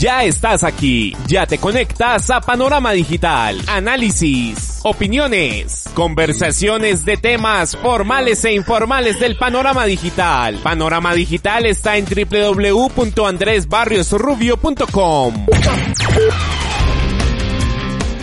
Ya estás aquí, ya te conectas a Panorama Digital, análisis, opiniones, conversaciones de temas formales e informales del panorama digital. Panorama Digital está en www.andresbarriosrubio.com.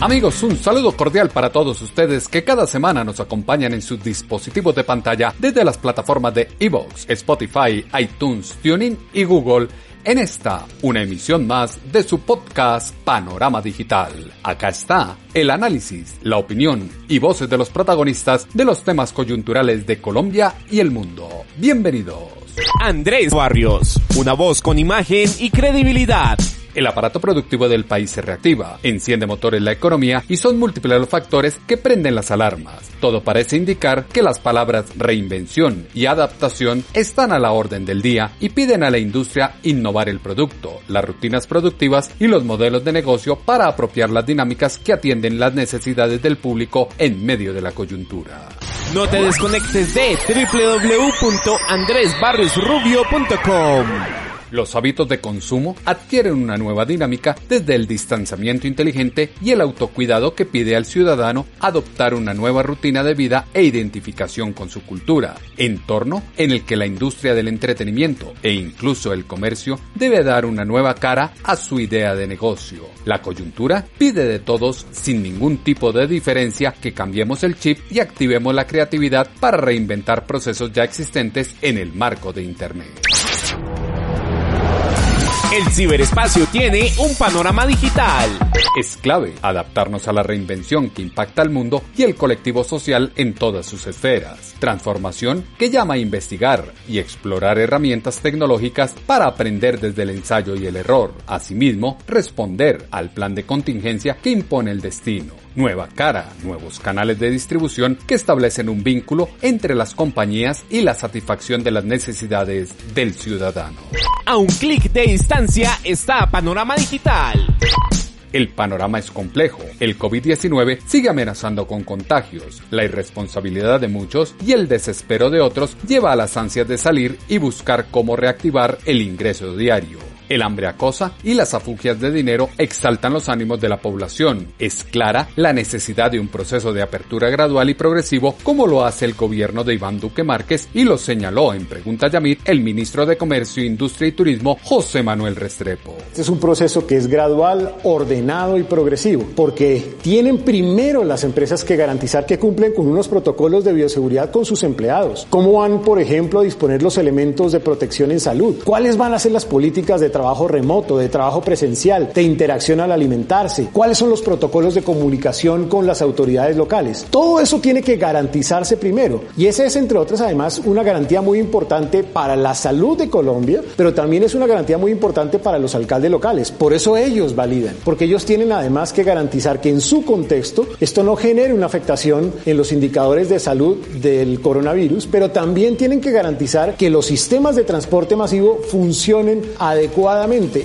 Amigos, un saludo cordial para todos ustedes que cada semana nos acompañan en sus dispositivos de pantalla desde las plataformas de Evox, Spotify, iTunes, TuneIn y Google en esta, una emisión más de su podcast Panorama Digital. Acá está el análisis, la opinión y voces de los protagonistas de los temas coyunturales de Colombia y el mundo. Bienvenidos. Andrés Barrios, una voz con imagen y credibilidad el aparato productivo del país se reactiva, enciende motores la economía y son múltiples los factores que prenden las alarmas. Todo parece indicar que las palabras reinvención y adaptación están a la orden del día y piden a la industria innovar el producto, las rutinas productivas y los modelos de negocio para apropiar las dinámicas que atienden las necesidades del público en medio de la coyuntura. No te desconectes de www.andresbarriosrubio.com. Los hábitos de consumo adquieren una nueva dinámica desde el distanciamiento inteligente y el autocuidado que pide al ciudadano adoptar una nueva rutina de vida e identificación con su cultura, entorno en el que la industria del entretenimiento e incluso el comercio debe dar una nueva cara a su idea de negocio. La coyuntura pide de todos, sin ningún tipo de diferencia, que cambiemos el chip y activemos la creatividad para reinventar procesos ya existentes en el marco de Internet. El ciberespacio tiene un panorama digital. Es clave adaptarnos a la reinvención que impacta al mundo y el colectivo social en todas sus esferas. Transformación que llama a investigar y explorar herramientas tecnológicas para aprender desde el ensayo y el error. Asimismo, responder al plan de contingencia que impone el destino nueva cara, nuevos canales de distribución que establecen un vínculo entre las compañías y la satisfacción de las necesidades del ciudadano. A un clic de distancia está Panorama Digital. El panorama es complejo. El COVID-19 sigue amenazando con contagios. La irresponsabilidad de muchos y el desespero de otros lleva a las ansias de salir y buscar cómo reactivar el ingreso diario. El hambre acosa y las afugias de dinero exaltan los ánimos de la población. Es clara la necesidad de un proceso de apertura gradual y progresivo como lo hace el gobierno de Iván Duque Márquez y lo señaló en Pregunta Yamit el ministro de Comercio, Industria y Turismo José Manuel Restrepo. Este es un proceso que es gradual, ordenado y progresivo, porque tienen primero las empresas que garantizar que cumplen con unos protocolos de bioseguridad con sus empleados. ¿Cómo van, por ejemplo, a disponer los elementos de protección en salud? ¿Cuáles van a ser las políticas de trabajo remoto, de trabajo presencial, de interacción al alimentarse, cuáles son los protocolos de comunicación con las autoridades locales. Todo eso tiene que garantizarse primero. Y ese es, entre otras, además, una garantía muy importante para la salud de Colombia, pero también es una garantía muy importante para los alcaldes locales. Por eso ellos validan, porque ellos tienen además que garantizar que en su contexto esto no genere una afectación en los indicadores de salud del coronavirus, pero también tienen que garantizar que los sistemas de transporte masivo funcionen adecuadamente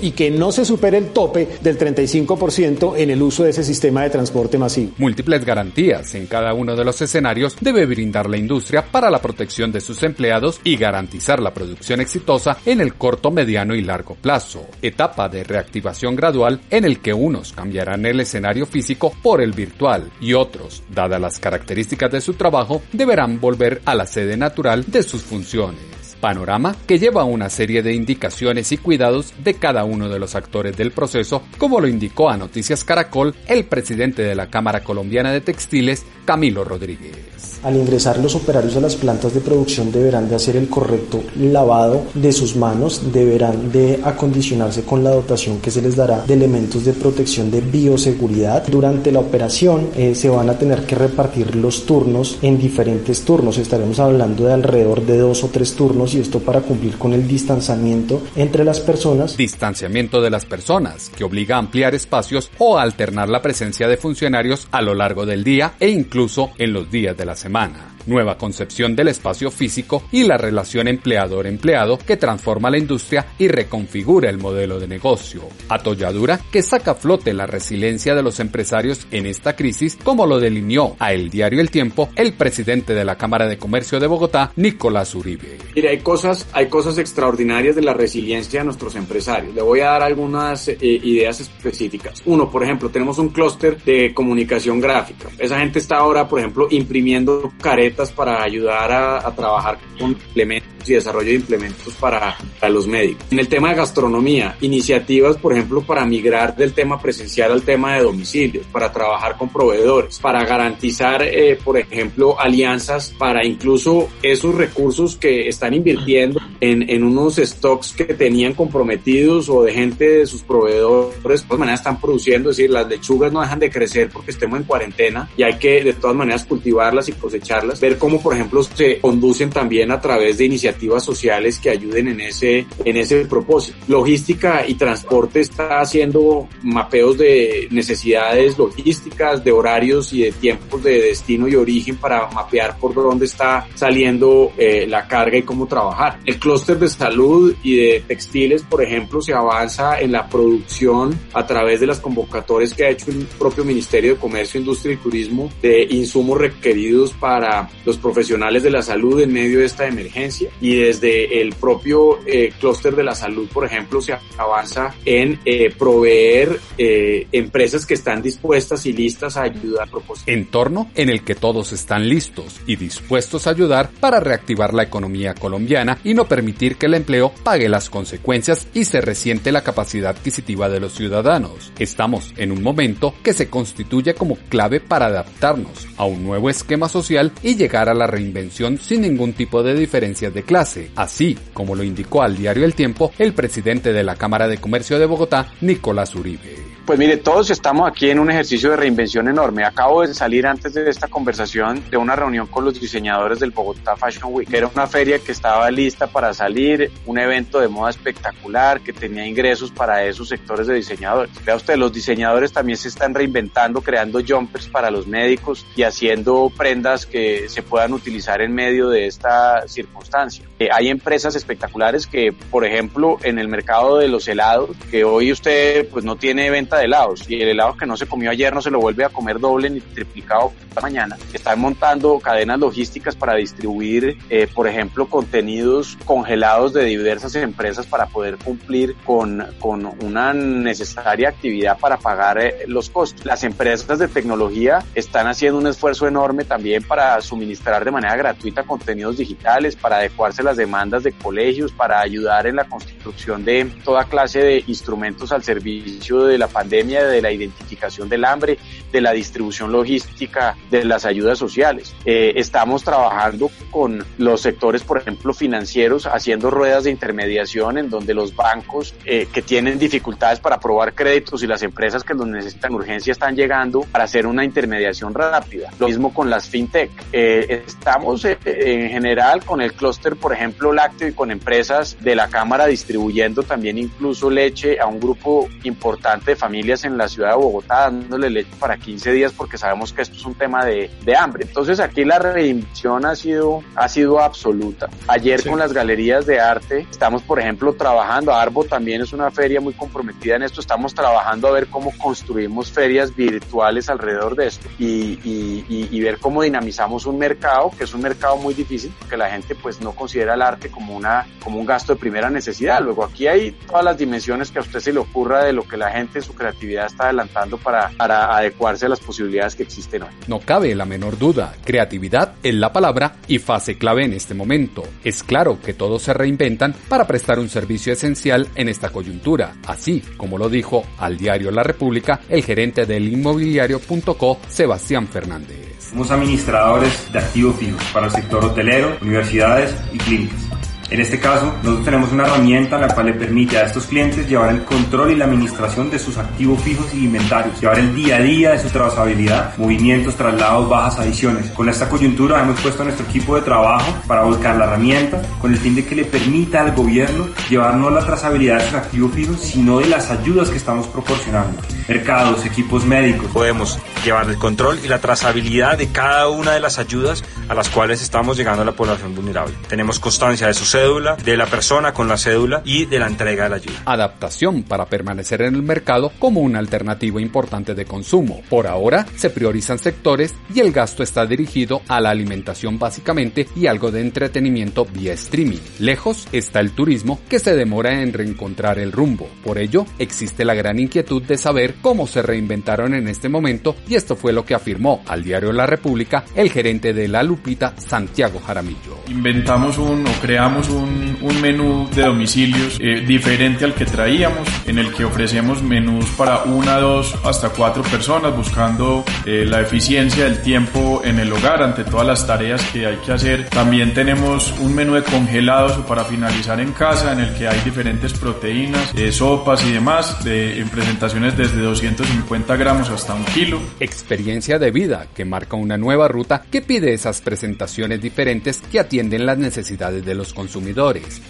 y que no se supere el tope del 35% en el uso de ese sistema de transporte masivo. Múltiples garantías en cada uno de los escenarios debe brindar la industria para la protección de sus empleados y garantizar la producción exitosa en el corto, mediano y largo plazo. Etapa de reactivación gradual en el que unos cambiarán el escenario físico por el virtual y otros, dadas las características de su trabajo, deberán volver a la sede natural de sus funciones panorama que lleva una serie de indicaciones y cuidados de cada uno de los actores del proceso, como lo indicó a Noticias Caracol el presidente de la Cámara Colombiana de Textiles, Camilo Rodríguez. Al ingresar los operarios a las plantas de producción deberán de hacer el correcto lavado de sus manos, deberán de acondicionarse con la dotación que se les dará de elementos de protección de bioseguridad. Durante la operación eh, se van a tener que repartir los turnos en diferentes turnos, estaremos hablando de alrededor de dos o tres turnos y esto para cumplir con el distanciamiento entre las personas. Distanciamiento de las personas, que obliga a ampliar espacios o a alternar la presencia de funcionarios a lo largo del día e incluso en los días de la semana nueva concepción del espacio físico y la relación empleador-empleado que transforma la industria y reconfigura el modelo de negocio. Atolladura que saca a flote la resiliencia de los empresarios en esta crisis, como lo delineó a El Diario El Tiempo el presidente de la Cámara de Comercio de Bogotá, Nicolás Uribe. Mira, hay cosas, hay cosas extraordinarias de la resiliencia de nuestros empresarios. Le voy a dar algunas eh, ideas específicas. Uno, por ejemplo, tenemos un clúster de comunicación gráfica. Esa gente está ahora, por ejemplo, imprimiendo caretas para ayudar a, a trabajar con implementos y desarrollo de implementos para, para, los médicos. En el tema de gastronomía, iniciativas, por ejemplo, para migrar del tema presencial al tema de domicilios, para trabajar con proveedores, para garantizar, eh, por ejemplo, alianzas para incluso esos recursos que están invirtiendo en, en unos stocks que tenían comprometidos o de gente de sus proveedores, de todas maneras están produciendo, es decir, las lechugas no dejan de crecer porque estemos en cuarentena y hay que de todas maneras cultivarlas y cosecharlas, ver cómo, por ejemplo, se conducen también a través de iniciativas sociales que ayuden en ese, en ese propósito. Logística y transporte está haciendo mapeos de necesidades logísticas, de horarios y de tiempos de destino y origen para mapear por dónde está saliendo eh, la carga y cómo trabajar. El clúster de salud y de textiles, por ejemplo, se avanza en la producción a través de las convocatorias que ha hecho el propio Ministerio de Comercio, Industria y Turismo de insumos requeridos para los profesionales de la salud en medio de esta emergencia y desde el propio eh, clúster de la salud, por ejemplo, se avanza en eh, proveer eh, empresas que están dispuestas y listas a ayudar a propósito. Entorno en el que todos están listos y dispuestos a ayudar para reactivar la economía colombiana y no permitir que el empleo pague las consecuencias y se resiente la capacidad adquisitiva de los ciudadanos. Estamos en un momento que se constituye como clave para adaptarnos a un nuevo esquema social y llegar a la reinvención sin ningún tipo de diferencias de clase así como lo indicó al diario El Tiempo el presidente de la Cámara de Comercio de Bogotá, Nicolás Uribe. Pues mire, todos estamos aquí en un ejercicio de reinvención enorme. Acabo de salir antes de esta conversación de una reunión con los diseñadores del Bogotá Fashion Week. Era una feria que estaba lista para salir, un evento de moda espectacular que tenía ingresos para esos sectores de diseñadores. Vea usted, los diseñadores también se están reinventando, creando jumpers para los médicos y haciendo prendas que se puedan utilizar en medio de esta circunstancia. Eh, hay empresas espectaculares que, por ejemplo, en el mercado de los helados, que hoy usted pues no tiene venta de helados y el helado que no se comió ayer no se lo vuelve a comer doble ni triplicado mañana. Están montando cadenas logísticas para distribuir, eh, por ejemplo, contenidos congelados de diversas empresas para poder cumplir con, con una necesaria actividad para pagar eh, los costos. Las empresas de tecnología están haciendo un esfuerzo enorme también para suministrar de manera gratuita contenidos digitales, para adecuarse las demandas de colegios para ayudar en la construcción de toda clase de instrumentos al servicio de la pandemia, de la identificación del hambre, de la distribución logística, de las ayudas sociales. Eh, estamos trabajando con los sectores, por ejemplo, financieros, haciendo ruedas de intermediación en donde los bancos eh, que tienen dificultades para aprobar créditos y las empresas que los necesitan urgencia están llegando para hacer una intermediación rápida. Lo mismo con las fintech. Eh, estamos en general con el clúster, por ejemplo, lácteo y con empresas de la Cámara distribuyendo también incluso leche a un grupo importante de familias en la ciudad de Bogotá, dándole leche para 15 días porque sabemos que esto es un tema de, de hambre. Entonces aquí la reinvención ha sido, ha sido absoluta. Ayer con las galerías de arte estamos, por ejemplo, trabajando, Arbo también es una feria muy comprometida en esto, estamos trabajando a ver cómo construimos ferias virtuales alrededor de esto y, y, y, y ver cómo dinamizamos un mercado, que es un mercado muy difícil porque la gente pues no considera el arte como, una, como un gasto de primera necesidad. Luego aquí hay todas las dimensiones que a usted se le ocurra de lo que la gente, su creatividad está adelantando para, para adecuarse a las posibilidades que existen hoy. No cabe la menor duda, creatividad es la palabra y fase clave en este momento. Es claro que todos se reinventan para prestar un servicio esencial en esta coyuntura, así como lo dijo al diario La República el gerente del inmobiliario.co, Sebastián Fernández. Somos administradores de activos fijos para el sector hotelero, universidades y clínicas En este caso, nosotros tenemos una herramienta la cual le permite a estos clientes llevar el control y la administración de sus activos fijos y inventarios, llevar el día a día de su trazabilidad, movimientos, traslados, bajas, adiciones. Con esta coyuntura hemos puesto a nuestro equipo de trabajo para volcar la herramienta con el fin de que le permita al gobierno llevar no la trazabilidad de sus activos fijos, sino de las ayudas que estamos proporcionando. Mercados, equipos médicos. Podemos llevar el control y la trazabilidad de cada una de las ayudas a las cuales estamos llegando a la población vulnerable. Tenemos constancia de su cédula, de la persona con la cédula y de la entrega de la ayuda. Adaptación para permanecer en el mercado como una alternativa importante de consumo. Por ahora se priorizan sectores y el gasto está dirigido a la alimentación básicamente y algo de entretenimiento vía streaming. Lejos está el turismo que se demora en reencontrar el rumbo. Por ello, existe la gran inquietud de saber cómo se reinventaron en este momento y esto fue lo que afirmó al diario La República el gerente de La Lupita, Santiago Jaramillo. Inventamos un o creamos un, un menú de domicilios eh, diferente al que traíamos, en el que ofrecemos menús para una, dos, hasta cuatro personas, buscando eh, la eficiencia del tiempo en el hogar ante todas las tareas que hay que hacer. También tenemos un menú de congelados para finalizar en casa, en el que hay diferentes proteínas, eh, sopas y demás, de, en presentaciones desde 250 gramos hasta un kilo. Experiencia de vida que marca una nueva ruta que pide esas presentaciones diferentes que atienden las necesidades de los consumidores.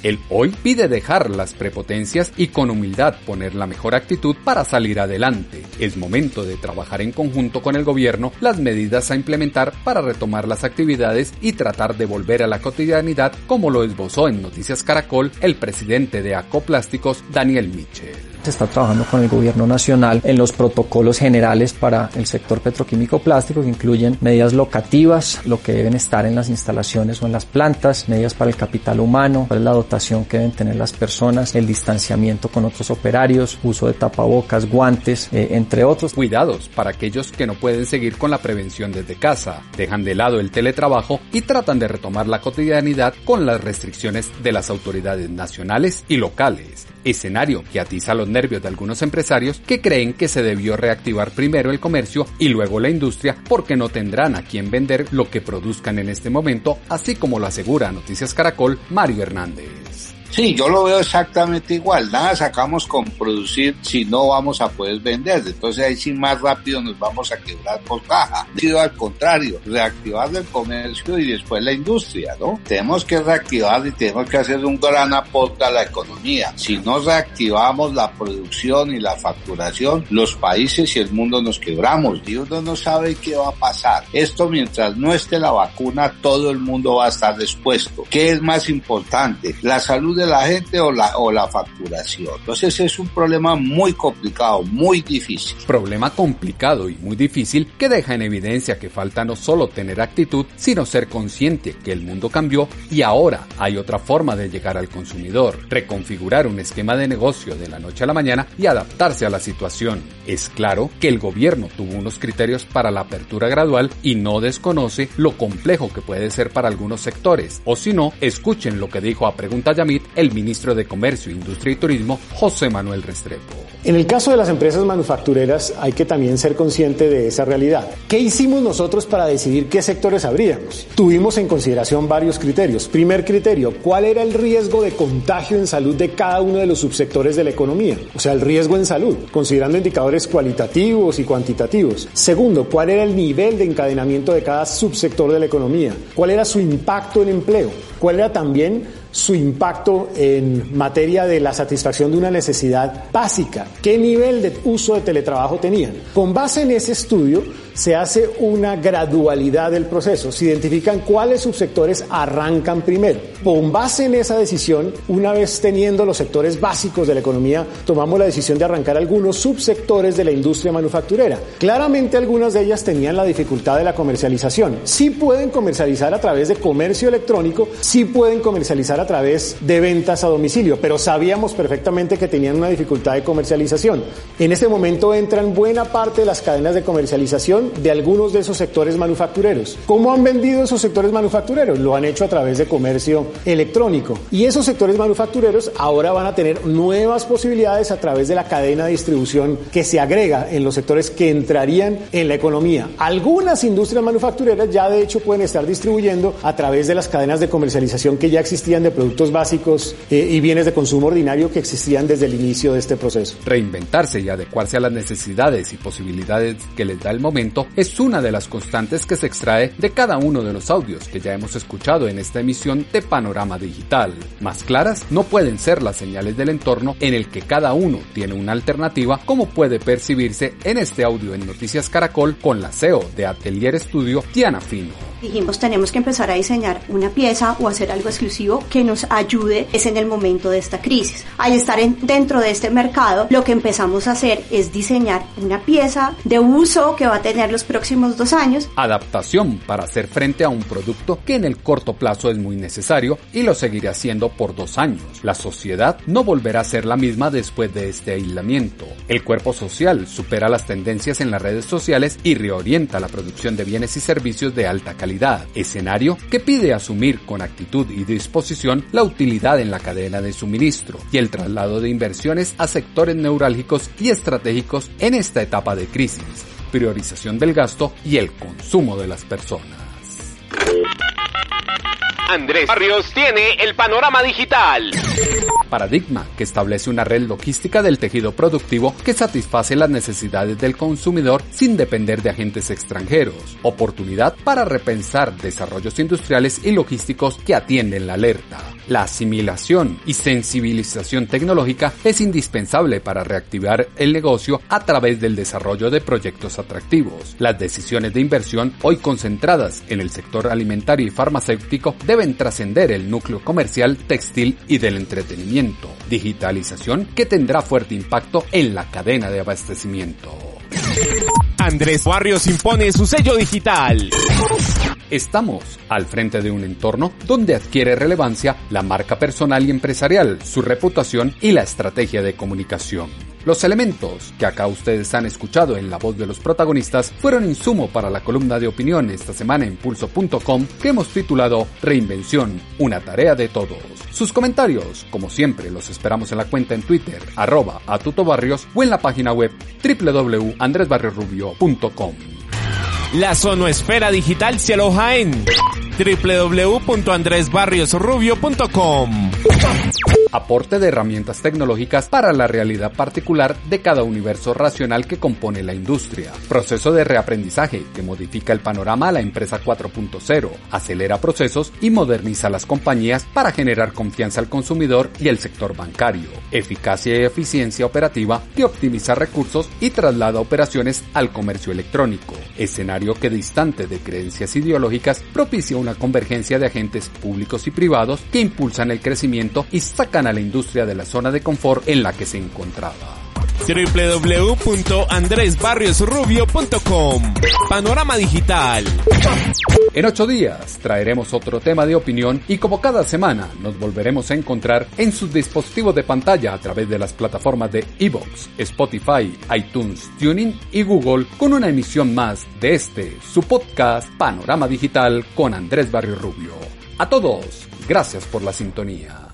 El hoy pide dejar las prepotencias y con humildad poner la mejor actitud para salir adelante. Es momento de trabajar en conjunto con el gobierno las medidas a implementar para retomar las actividades y tratar de volver a la cotidianidad como lo esbozó en Noticias Caracol el presidente de Acoplásticos, Daniel Mitchell. Se está trabajando con el gobierno nacional en los protocolos generales para el sector petroquímico plástico que incluyen medidas locativas, lo que deben estar en las instalaciones o en las plantas, medidas para el capital humano, cuál es la dotación que deben tener las personas, el distanciamiento con otros operarios, uso de tapabocas, guantes, eh, entre otros. Cuidados para aquellos que no pueden seguir con la prevención desde casa, dejan de lado el teletrabajo y tratan de retomar la cotidianidad con las restricciones de las autoridades nacionales y locales escenario que atiza los nervios de algunos empresarios que creen que se debió reactivar primero el comercio y luego la industria porque no tendrán a quien vender lo que produzcan en este momento, así como lo asegura Noticias Caracol Mario Hernández. Sí, yo lo veo exactamente igual. Nada sacamos con producir si no vamos a poder vender. Entonces ahí sí más rápido nos vamos a quebrar por caja. Sido al contrario, reactivar el comercio y después la industria, ¿no? Tenemos que reactivar y tenemos que hacer un gran aporte a la economía. Si no reactivamos la producción y la facturación, los países y el mundo nos quebramos. Y uno no sabe qué va a pasar. Esto mientras no esté la vacuna, todo el mundo va a estar dispuesto. ¿Qué es más importante? La salud de la gente o la, o la facturación. Entonces es un problema muy complicado, muy difícil. Problema complicado y muy difícil que deja en evidencia que falta no solo tener actitud, sino ser consciente que el mundo cambió y ahora hay otra forma de llegar al consumidor, reconfigurar un esquema de negocio de la noche a la mañana y adaptarse a la situación. Es claro que el gobierno tuvo unos criterios para la apertura gradual y no desconoce lo complejo que puede ser para algunos sectores, o si no, escuchen lo que dijo a Pregunta Yamit el ministro de Comercio, Industria y Turismo, José Manuel Restrepo. En el caso de las empresas manufactureras hay que también ser consciente de esa realidad. ¿Qué hicimos nosotros para decidir qué sectores abríamos? Tuvimos en consideración varios criterios. Primer criterio, ¿cuál era el riesgo de contagio en salud de cada uno de los subsectores de la economía? O sea, el riesgo en salud, considerando indicadores cualitativos y cuantitativos. Segundo, ¿cuál era el nivel de encadenamiento de cada subsector de la economía? ¿Cuál era su impacto en empleo? ¿Cuál era también su impacto en materia de la satisfacción de una necesidad básica. ¿Qué nivel de uso de teletrabajo tenían? Con base en ese estudio se hace una gradualidad del proceso. Se identifican cuáles subsectores arrancan primero. Con base en esa decisión, una vez teniendo los sectores básicos de la economía, tomamos la decisión de arrancar algunos subsectores de la industria manufacturera. Claramente algunas de ellas tenían la dificultad de la comercialización. Sí pueden comercializar a través de comercio electrónico, sí pueden comercializar través de ventas a domicilio, pero sabíamos perfectamente que tenían una dificultad de comercialización. En este momento entran buena parte de las cadenas de comercialización de algunos de esos sectores manufactureros. ¿Cómo han vendido esos sectores manufactureros? Lo han hecho a través de comercio electrónico. Y esos sectores manufactureros ahora van a tener nuevas posibilidades a través de la cadena de distribución que se agrega en los sectores que entrarían en la economía. Algunas industrias manufactureras ya de hecho pueden estar distribuyendo a través de las cadenas de comercialización que ya existían de productos básicos eh, y bienes de consumo ordinario que existían desde el inicio de este proceso. Reinventarse y adecuarse a las necesidades y posibilidades que les da el momento es una de las constantes que se extrae de cada uno de los audios que ya hemos escuchado en esta emisión de Panorama Digital. Más claras no pueden ser las señales del entorno en el que cada uno tiene una alternativa como puede percibirse en este audio en Noticias Caracol con la CEO de Atelier Studio, Diana Fino. Dijimos tenemos que empezar a diseñar una pieza o hacer algo exclusivo que nos ayude es en el momento de esta crisis. Al estar en, dentro de este mercado, lo que empezamos a hacer es diseñar una pieza de uso que va a tener los próximos dos años. Adaptación para hacer frente a un producto que en el corto plazo es muy necesario y lo seguirá haciendo por dos años. La sociedad no volverá a ser la misma después de este aislamiento. El cuerpo social supera las tendencias en las redes sociales y reorienta la producción de bienes y servicios de alta calidad escenario que pide asumir con actitud y disposición la utilidad en la cadena de suministro y el traslado de inversiones a sectores neurálgicos y estratégicos en esta etapa de crisis, priorización del gasto y el consumo de las personas. Andrés Barrios tiene el panorama digital. Paradigma, que establece una red logística del tejido productivo que satisface las necesidades del consumidor sin depender de agentes extranjeros. Oportunidad para repensar desarrollos industriales y logísticos que atienden la alerta. La asimilación y sensibilización tecnológica es indispensable para reactivar el negocio a través del desarrollo de proyectos atractivos. Las decisiones de inversión, hoy concentradas en el sector alimentario y farmacéutico, deben trascender el núcleo comercial, textil y del entretenimiento. Digitalización que tendrá fuerte impacto en la cadena de abastecimiento. Andrés Barrios impone su sello digital. Estamos al frente de un entorno donde adquiere relevancia la marca personal y empresarial, su reputación y la estrategia de comunicación. Los elementos que acá ustedes han escuchado en la voz de los protagonistas fueron insumo para la columna de opinión esta semana en pulso.com que hemos titulado Reinvención, una tarea de todos. Sus comentarios, como siempre, los esperamos en la cuenta en Twitter, arroba a o en la página web www.andresbarriosrubio.com. La Sonoesfera Digital se aloja en www.andresbarriosrubio.com. Aporte de herramientas tecnológicas para la realidad particular de cada universo racional que compone la industria. Proceso de reaprendizaje que modifica el panorama a la empresa 4.0, acelera procesos y moderniza las compañías para generar confianza al consumidor y el sector bancario. Eficacia y eficiencia operativa que optimiza recursos y traslada operaciones al comercio electrónico. Escenario que distante de creencias ideológicas propicia una convergencia de agentes públicos y privados que impulsan el crecimiento y sacan a la industria de la zona de confort en la que se encontraba www.andresbarriosrubio.com Panorama Digital. En ocho días traeremos otro tema de opinión y como cada semana nos volveremos a encontrar en sus dispositivos de pantalla a través de las plataformas de Evox, Spotify, iTunes, Tuning y Google con una emisión más de este, su podcast Panorama Digital con Andrés Barrio Rubio. A todos, gracias por la sintonía.